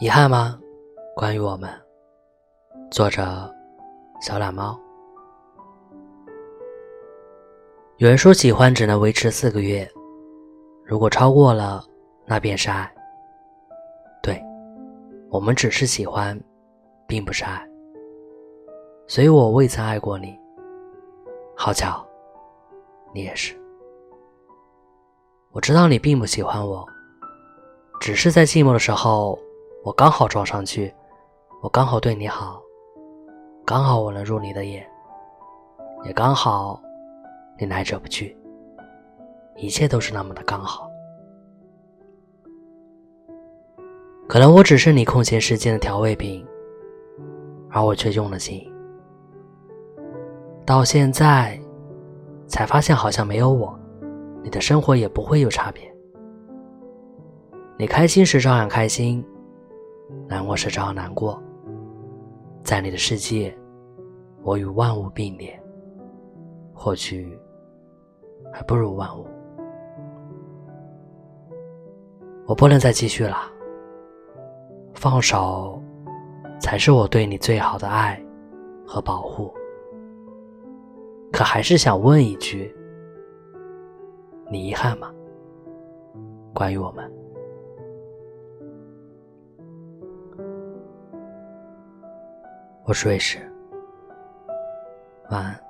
遗憾吗？关于我们，作者小懒猫。有人说，喜欢只能维持四个月，如果超过了，那便是爱。对，我们只是喜欢，并不是爱。所以我未曾爱过你。好巧，你也是。我知道你并不喜欢我，只是在寂寞的时候。我刚好撞上去，我刚好对你好，刚好我能入你的眼，也刚好你来者不拒，一切都是那么的刚好。可能我只是你空闲时间的调味品，而我却用了心。到现在才发现，好像没有我，你的生活也不会有差别。你开心时照样开心。难过时照样难过，在你的世界，我与万物并列，或许还不如万物。我不能再继续了，放手，才是我对你最好的爱和保护。可还是想问一句：你遗憾吗？关于我们。我睡时，晚安。